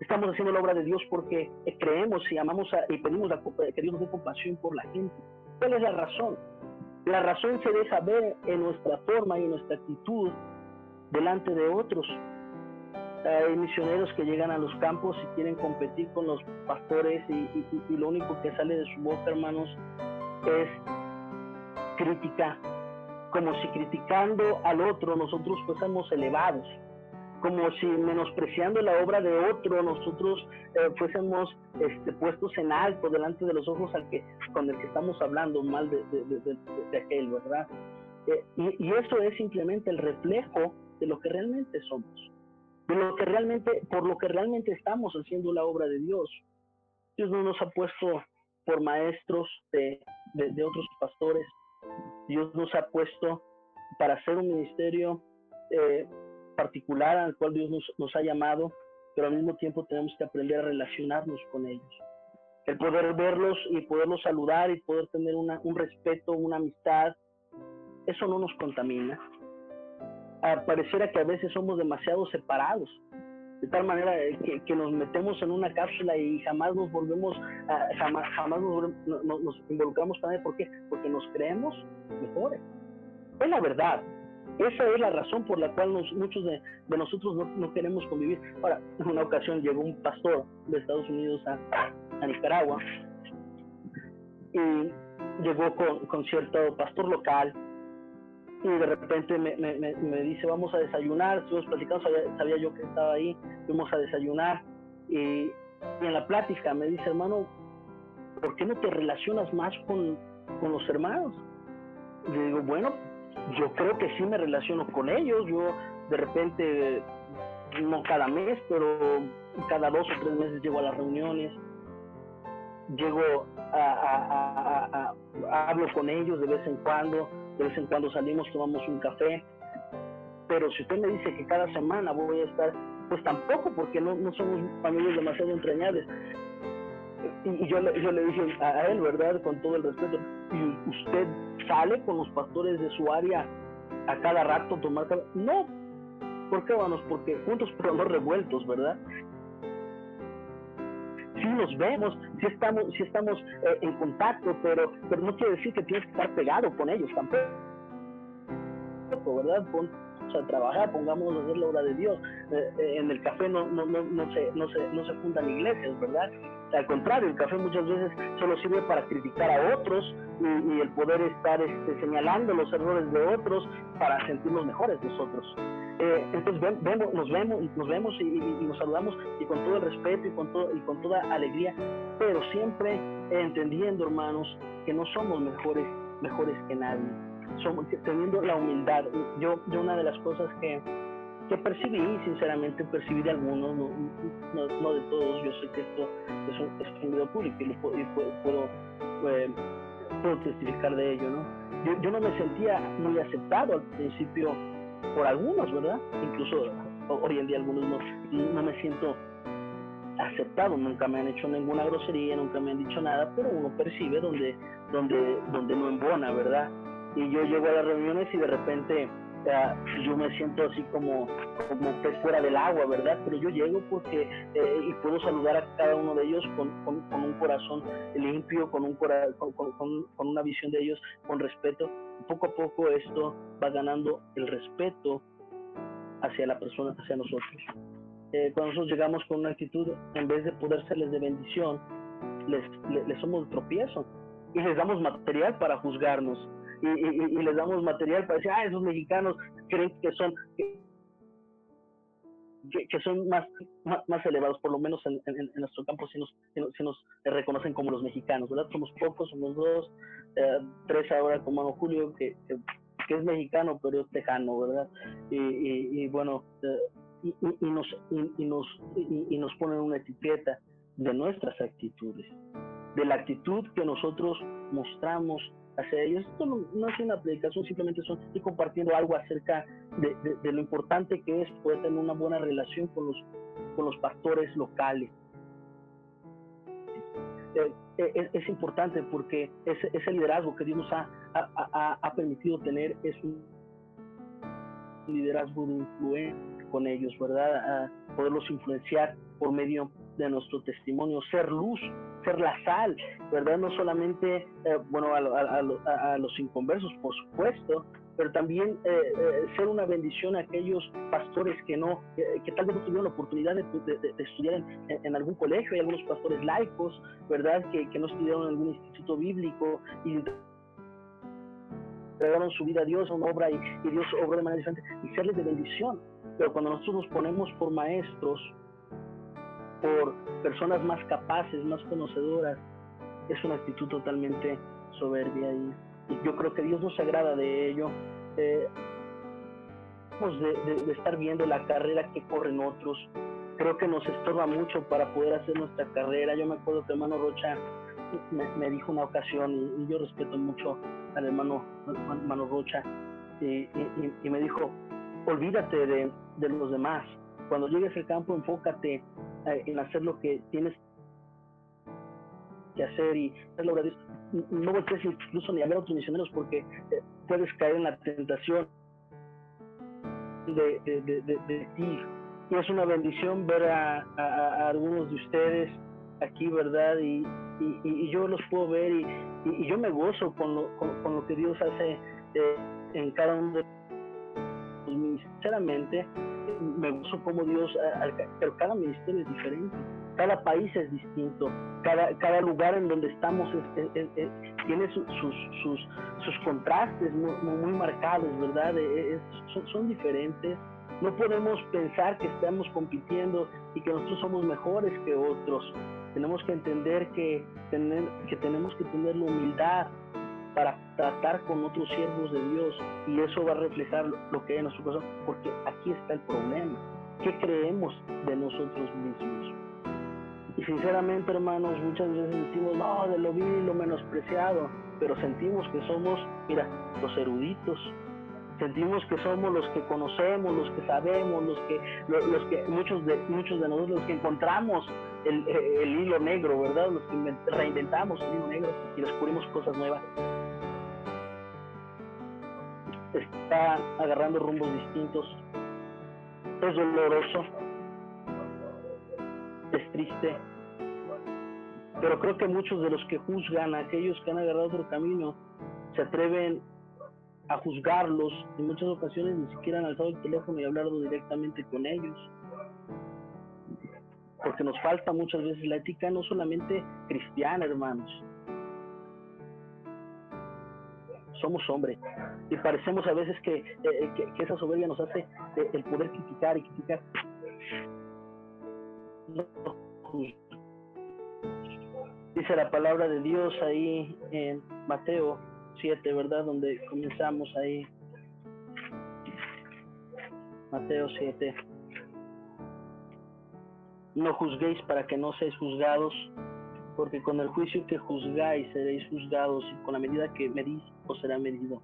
Estamos haciendo la obra de Dios porque creemos y amamos a, y pedimos la, que Dios nos dé compasión por la gente. ¿Cuál es la razón? La razón se deja ver en nuestra forma y en nuestra actitud delante de otros. Hay misioneros que llegan a los campos y quieren competir con los pastores y, lo único que sale de su boca, hermanos, es crítica, como si criticando al otro nosotros fuésemos elevados, como si menospreciando la obra de otro nosotros eh, fuésemos este, puestos en alto delante de los ojos al que, con el que estamos hablando mal de, de, aquel, ¿verdad? Eh, y, y eso es simplemente el reflejo de lo que realmente somos lo que realmente, por lo que realmente estamos haciendo la obra de Dios. Dios no nos ha puesto por maestros de, otros pastores. Dios nos ha puesto para hacer un ministerio eh, particular al cual Dios nos, ha llamado, pero al mismo tiempo tenemos que aprender a relacionarnos con ellos. El poder verlos y poderlos saludar y poder tener un respeto, una amistad, eso no nos contamina pareciera que a veces somos demasiado separados, de tal manera que, nos metemos en una cápsula y jamás nos volvemos, jamás, jamás nos, involucramos con él. ¿Por qué? Porque nos creemos mejores. Es la verdad. Esa es la razón por la cual muchos de, nosotros no, queremos convivir. Ahora, en una ocasión llegó un pastor de Estados Unidos a, Nicaragua y llegó con, con cierto pastor local y de repente me, me, me, dice vamos a desayunar, estuvimos platicando, sabía, yo que estaba ahí, fuimos a desayunar y, en la plática me dice hermano, ¿por qué no te relacionas más con, con los hermanos? Y le digo, bueno, yo creo que sí me relaciono con ellos, yo de repente, no cada mes, pero cada dos o tres meses llego a las reuniones, llego a, a, a, a hablo con ellos de vez en cuando, de vez en cuando salimos, tomamos un café, pero si usted me dice que cada semana voy a estar, pues tampoco, porque no, no somos familias demasiado entrañables. Y, yo, yo le dije a él, ¿verdad? Con todo el respeto, ¿y usted sale con los pastores de su área a cada rato tomar café? No, ¿por qué vamos? Porque juntos pero no revueltos, ¿verdad? Sí nos vemos, sí estamos, sí estamos eh, en contacto, pero, pero no quiere decir que tienes que estar pegado con ellos tampoco, ¿verdad? Pon, a trabajar, pongamos a hacer la obra de Dios. Eh, eh, en el café no, no, no, no, se, no, se, no se fundan iglesias, ¿verdad? Al contrario, el café muchas veces solo sirve para criticar a otros y, el poder estar este, señalando los errores de otros para sentirnos mejores nosotros. Eh, entonces vemos, nos vemos, nos vemos y, nos saludamos y con todo respeto y con, todo, y con toda alegría, pero siempre entendiendo, hermanos, que no somos mejores, mejores que nadie. Somos, teniendo la humildad. Yo, yo una de las cosas que, que percibí, sinceramente percibí de algunos, no, no, de todos, yo sé que esto es un, es un video público y, puedo, eh, puedo, testificar de ello, ¿no? Yo, yo no me sentía muy aceptado al principio por algunos, ¿verdad? Incluso hoy en día algunos no, no me siento aceptado, nunca me han hecho ninguna grosería, nunca me han dicho nada, pero uno percibe donde, donde, donde no embona, ¿verdad? y yo llego a las reuniones y de repente yo me siento así como, como pez fuera del agua, ¿verdad? Pero yo llego porque eh, y puedo saludar a cada uno de ellos con, con, un corazón limpio, con, un con, con, una visión de ellos con respeto. poco a poco esto va ganando el respeto hacia la persona, hacia nosotros. Eh, cuando nosotros llegamos con una actitud, en vez de poder serles de bendición, les, les, somos de tropiezo y les damos material para juzgarnos y, y, les damos material para decir, ah, esos mexicanos creen que son que, son más, más, elevados, por lo menos en, en, nuestro campo, si nos, si nos, reconocen como los mexicanos, ¿verdad? Somos pocos, somos dos, eh, tres ahora como Julio, que, que, es mexicano, pero es tejano, ¿verdad? Y, y, bueno, eh, y, nos, y, nos, y, nos ponen una etiqueta de nuestras actitudes, de la actitud que nosotros mostramos hacia ellos. Esto no, es una predicación, simplemente son, estoy compartiendo algo acerca de, lo importante que es poder tener una buena relación con los, con los pastores locales. Eh, eh, es, importante porque ese, ese, liderazgo que Dios nos ha, ha, ha, permitido tener es un liderazgo de influencia con ellos, ¿verdad? A poderlos influenciar por medio de nuestro testimonio, ser luz, ser la sal, ¿verdad? No solamente, eh, bueno, a, los inconversos, por supuesto, pero también eh, eh, ser una bendición a aquellos pastores que no, que tal vez no tuvieron la oportunidad de, estudiar en, algún colegio, hay algunos pastores laicos, ¿verdad? Que, que no estudiaron en algún instituto bíblico y entregaron su vida a Dios, a una obra y, Dios obró de manera diferente y serles de bendición. Pero cuando nosotros nos ponemos por maestros, por personas más capaces, más conocedoras, es una actitud totalmente soberbia y, yo creo que Dios no se agrada de ello. Eh, de, de, estar viendo la carrera que corren otros. Creo que nos estorba mucho para poder hacer nuestra carrera. Yo me acuerdo que hermano Rocha me, dijo una ocasión, y, yo respeto mucho al hermano, hermano Rocha, y, me dijo, olvídate de, los demás. Cuando llegues al campo, enfócate en hacer lo que tienes que hacer y no voltees incluso ni a ver a otros misioneros porque eh, puedes caer en la tentación de, de, ti. Y es una bendición ver a, algunos de ustedes aquí, ¿verdad? Y, y, yo los puedo ver y, y, yo me gozo con lo, con, lo que Dios hace eh, en cada uno de sinceramente me gozo como Dios, pero cada ministerio es diferente, cada país es distinto, cada, cada lugar en donde estamos tiene sus, sus, sus, contrastes muy, muy, marcados, ¿verdad? son, son diferentes. No podemos pensar que estamos compitiendo y que nosotros somos mejores que otros. Tenemos que entender que, tener, que tenemos que tener la humildad para tratar con otros siervos de Dios y eso va a reflejar lo que hay en nuestro corazón, porque aquí está el problema. ¿Qué creemos de nosotros mismos? Y sinceramente, hermanos, muchas veces decimos, no, de lo vil y lo menospreciado, pero sentimos que somos, mira, los eruditos, sentimos que somos los que conocemos, los que sabemos, los que, los, que muchos de muchos de nosotros los que encontramos el, el, hilo negro, ¿verdad? Los que reinventamos el hilo negro y descubrimos cosas nuevas está agarrando rumbos distintos. Es doloroso, es triste, pero creo que muchos de los que juzgan a aquellos que han agarrado otro camino se atreven a juzgarlos. En muchas ocasiones ni siquiera han alzado el teléfono y hablado directamente con ellos. Porque nos falta muchas veces la ética no solamente cristiana, hermanos, somos hombres y parecemos a veces que, eh, que, esa soberbia nos hace eh, el poder criticar y criticar. Dice la palabra de Dios ahí en Mateo 7, ¿verdad? Donde comenzamos ahí. Mateo 7. No juzguéis para que no seáis juzgados, porque con el juicio que juzgáis seréis juzgados y con la medida que medís os será medido.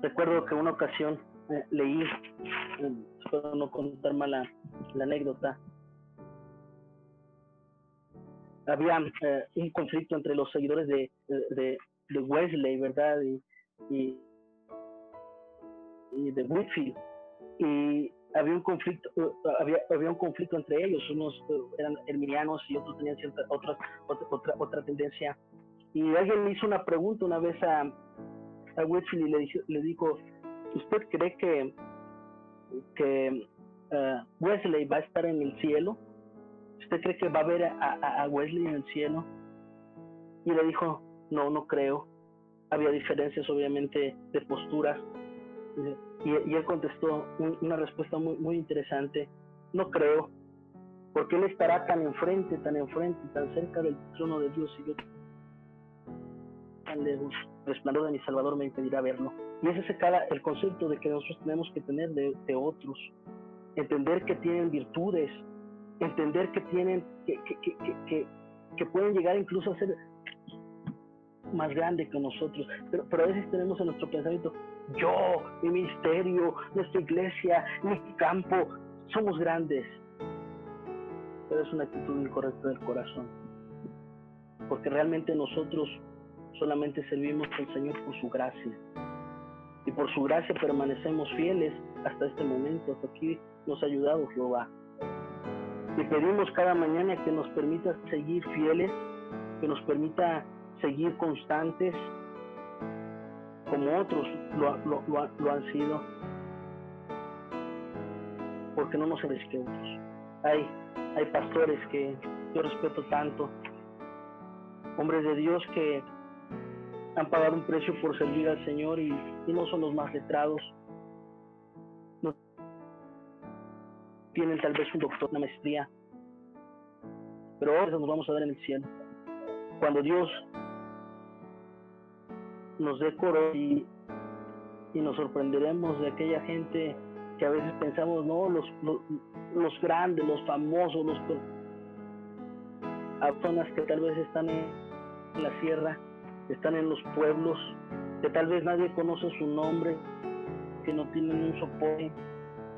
Recuerdo que una ocasión eh, leí, eh, espero no contar mal la, anécdota, había eh, un conflicto entre los seguidores de, de, Wesley, ¿verdad? Y, y, de Whitfield. Y había un conflicto, eh, había, había un conflicto entre ellos, unos eh, eran herminianos y otros tenían cierta, otra, otra, otra tendencia. Y alguien me hizo una pregunta una vez a, a Whitfield y le, le dijo, ¿usted cree que, que eh, Wesley va a estar en el cielo? ¿Usted cree que va a ver a, Wesley en el cielo? Y le dijo, no, no creo. Había diferencias obviamente de posturas. Y, él contestó una respuesta muy, muy interesante, no creo, porque él estará tan enfrente, tan enfrente, tan cerca del trono de Dios y yo tan lejos. El resplandor de mi Salvador me impedirá verlo. Y ese es el concepto de que nosotros tenemos que tener de, de otros. Entender que tienen virtudes, entender que tienen, que, que, que, que, pueden llegar incluso a ser más grandes que nosotros, pero, pero a veces tenemos en nuestro pensamiento, yo, mi ministerio, nuestra iglesia, mi campo, somos grandes, pero es una actitud incorrecta del corazón, porque realmente nosotros solamente servimos al Señor por su gracia, y por su gracia permanecemos fieles hasta este momento, hasta aquí nos ha ayudado Jehová. Y pedimos cada mañana que nos permita seguir fieles, que nos permita seguir constantes, como otros lo, han sido, porque no nos otros. Hay, hay pastores que yo respeto tanto, hombres de Dios que han pagado un precio por servir al Señor y no son los más letrados, tienen tal vez un doctor, una maestría, pero ahora nos vamos a ver en el cielo. Cuando Dios nos decoró y, y nos sorprenderemos de aquella gente que a veces pensamos, no, los, los, grandes, los famosos, los personas que tal vez están en la sierra, están en los pueblos, que tal vez nadie conoce su nombre, que no tienen un soporte,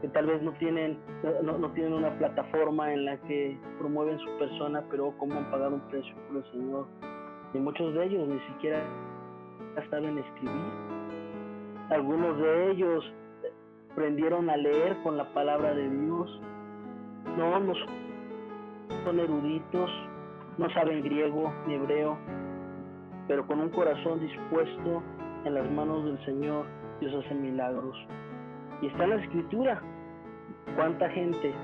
que tal vez no tienen, no, no, tienen una plataforma en la que promueven su persona, pero como han pagado un precio por el Señor. Y muchos de ellos ni siquiera saben escribir. Algunos de ellos aprendieron a leer con la palabra de Dios. No, no son eruditos, no saben griego ni hebreo, pero con un corazón dispuesto en las manos del Señor, Dios hace milagros. Y está en la escritura. ¿Cuánta gente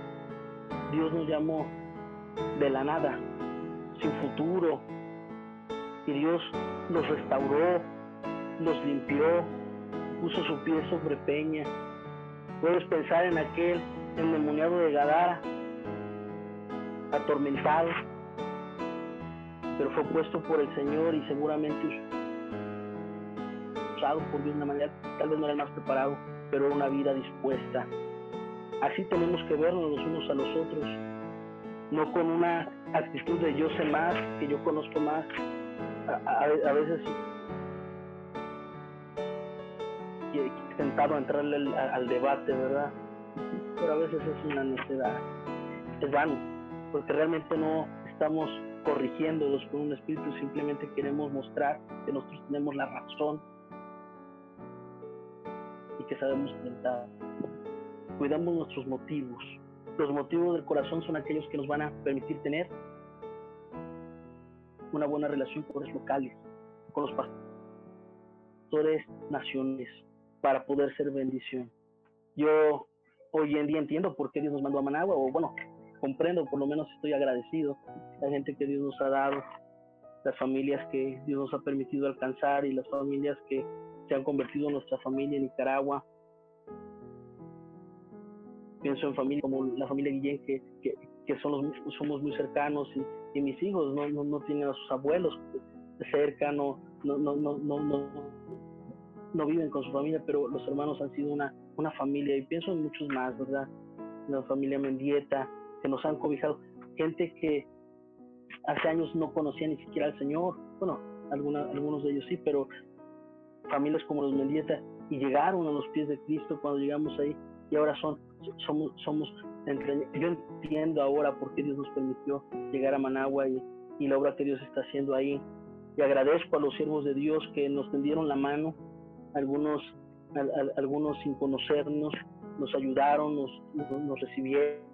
Dios nos llamó de la nada, sin futuro? Y Dios los restauró, los limpió, puso su pie sobre peña. Puedes pensar en aquel endemoniado de Gadara, atormentado, pero fue puesto por el Señor y seguramente usado por Dios de una manera, tal vez no era más preparado, pero una vida dispuesta. Así tenemos que vernos los unos a los otros, no con una actitud de yo sé más, que yo conozco más. A, veces he tentado entrarle al, debate, ¿verdad? Pero a veces es una necesidad, es vano, porque realmente no estamos corrigiéndolos con un espíritu, simplemente queremos mostrar que nosotros tenemos la razón que sabemos tentar. Cuidamos nuestros motivos. Los motivos del corazón son aquellos que nos van a permitir tener una buena relación con los locales, con los pastores nacionales, para poder ser bendición. Yo hoy en día entiendo por qué Dios nos mandó a Managua, o bueno, comprendo, por lo menos estoy agradecido. La gente que Dios nos ha dado, las familias que Dios nos ha permitido alcanzar y las familias que se han convertido en nuestra familia en Nicaragua. Pienso en familias como la familia Guillén, que, que, son somos muy cercanos y, mis hijos no, no, tienen a sus abuelos cerca, no, no, no, no, no, no, viven con su familia, pero los hermanos han sido una, una familia y pienso en muchos más, ¿verdad? La familia Mendieta, que nos han cobijado, gente que hace años no conocía ni siquiera al Señor, bueno, alguna, algunos de ellos sí, pero familias como los Mendieta y llegaron a los pies de Cristo cuando llegamos ahí y ahora son somos somos entre, yo entiendo ahora por qué Dios nos permitió llegar a Managua y, y la obra que Dios está haciendo ahí y agradezco a los siervos de Dios que nos tendieron la mano, algunos, algunos sin conocernos, nos ayudaron, nos, nos recibieron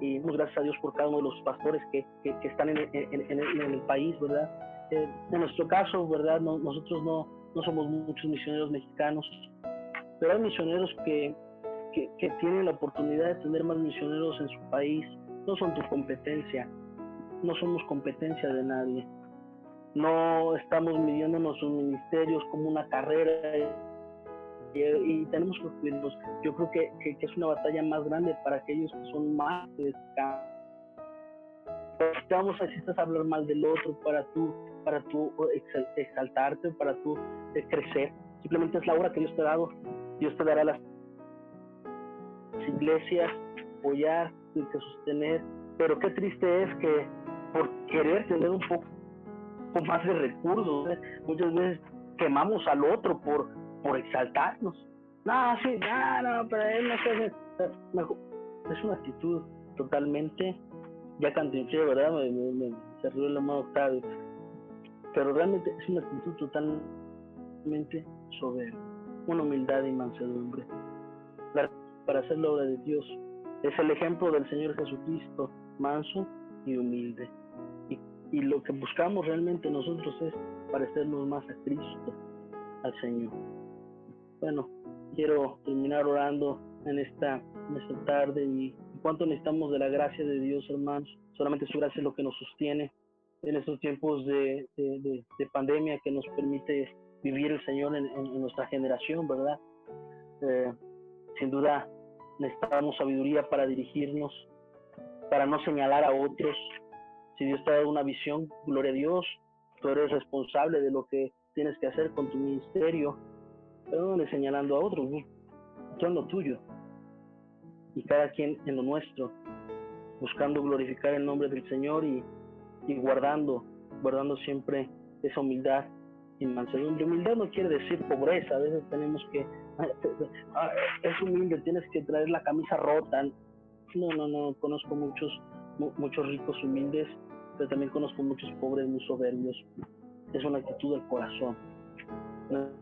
y muchas gracias a Dios por cada uno de los pastores que, que, están en, en, en, el país, ¿verdad? Eh, en nuestro caso, ¿verdad? nosotros no, no somos muchos misioneros mexicanos, pero hay misioneros que, que, que, tienen la oportunidad de tener más misioneros en su país. No son tu competencia, no somos competencia de nadie. No estamos midiéndonos sus ministerios como una carrera y, tenemos que cuidarnos. Yo creo que, que, es una batalla más grande para aquellos que son más vamos a necesitas hablar mal del otro para tú para tú exaltarte para tú eh, crecer simplemente es la obra que Dios te ha dado Dios te dará las iglesias apoyar que sostener pero qué triste es que por querer tener un poco más de recursos ¿eh? muchas veces quemamos al otro por por exaltarnos. No, sí, no, no, pero él no se Es una actitud totalmente, ya canté, ¿verdad? Me, me, me cerró amado Octavio. Pero realmente es una actitud totalmente soberbia, una humildad y mansedumbre. Para hacer la obra de Dios es el ejemplo del Señor Jesucristo, manso y humilde. Y, y lo que buscamos realmente nosotros es parecernos más a Cristo, al Señor. Bueno, quiero terminar orando en esta, esta tarde y cuánto necesitamos de la gracia de Dios, hermanos. Solamente su gracia es lo que nos sostiene en estos tiempos de, de, pandemia que nos permite vivir el Señor en, nuestra generación, ¿verdad? Eh, sin duda necesitamos sabiduría para dirigirnos, para no señalar a otros. Si Dios te ha dado una visión, gloria a Dios, tú eres responsable de lo que tienes que hacer con tu ministerio pero no señalando a otros, tú en lo tuyo y cada quien en lo nuestro, buscando glorificar el nombre del Señor y, y guardando, guardando siempre esa humildad y mansedumbre. Humildad no quiere decir pobreza, a veces tenemos que, ah, es humilde, tienes que traer la camisa rota. No, no, no, conozco muchos, muchos ricos humildes, pero también conozco muchos pobres muy soberbios. Es una actitud del corazón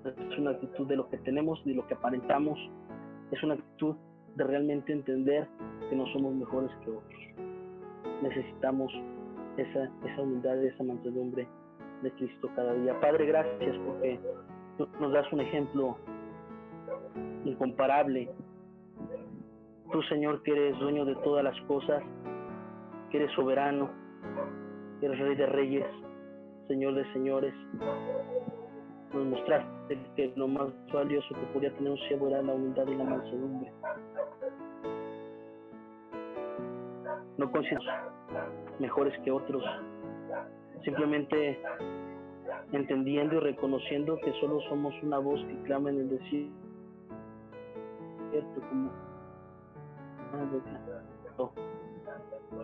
es una actitud de lo que tenemos, de lo que aparentamos, es una actitud de realmente entender que no somos mejores que otros. Necesitamos esa, esa humildad, esa mansedumbre de Cristo cada día. Padre, gracias porque nos das un ejemplo incomparable. Tú, Señor, que eres dueño de todas las cosas, que eres soberano, que eres rey de reyes, Señor de señores, nos mostraste que lo más valioso que podía tener un siervo era la humildad y la mansedumbre. No consideramos mejores que otros, simplemente entendiendo y reconociendo que solo somos una voz que clama en el desierto, como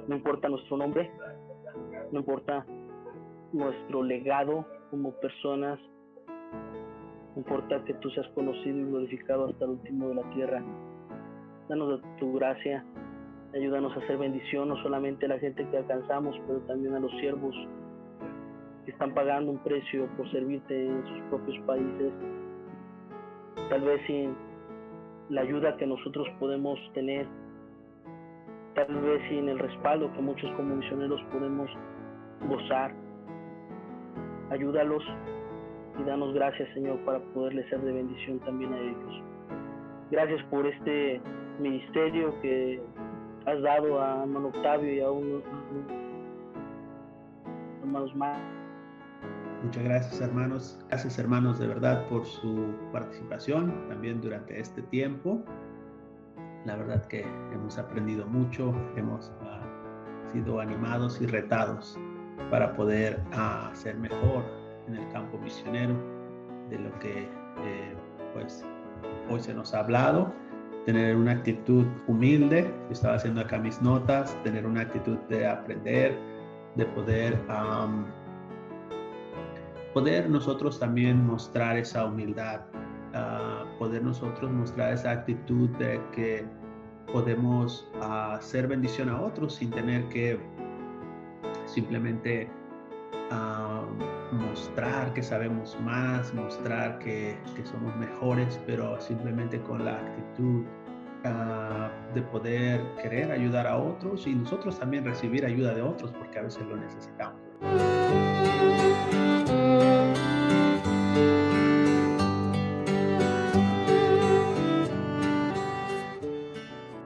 no importa nuestro nombre, no importa nuestro legado como personas no importa que tú seas conocido y glorificado hasta el último de la tierra. Danos tu gracia, ayúdanos a hacer bendición no solamente a la gente que alcanzamos, pero también a los siervos que están pagando un precio por servirte en sus propios países. Tal vez sin la ayuda que nosotros podemos tener, tal vez sin el respaldo que muchos como misioneros podemos gozar. Ayúdalos y danos gracias, Señor, para poderle ser de bendición también a ellos. Gracias por este ministerio que has dado a hermano Octavio y a unos hermanos más. Muchas gracias hermanos, gracias hermanos de verdad por su participación también durante este tiempo. La verdad que hemos aprendido mucho, hemos uh, sido animados y retados para poder uh, ser mejor en el campo misionero, de lo que eh, pues hoy se nos ha hablado, tener una actitud humilde, estaba haciendo acá mis notas, tener una actitud de aprender, de poder, poder nosotros también mostrar esa humildad, ah, poder nosotros mostrar esa actitud de que podemos hacer bendición a otros sin tener que simplemente mostrar que sabemos más, mostrar que, que, somos mejores, pero simplemente con la actitud de poder querer ayudar a otros y nosotros también recibir ayuda de otros porque a veces lo necesitamos.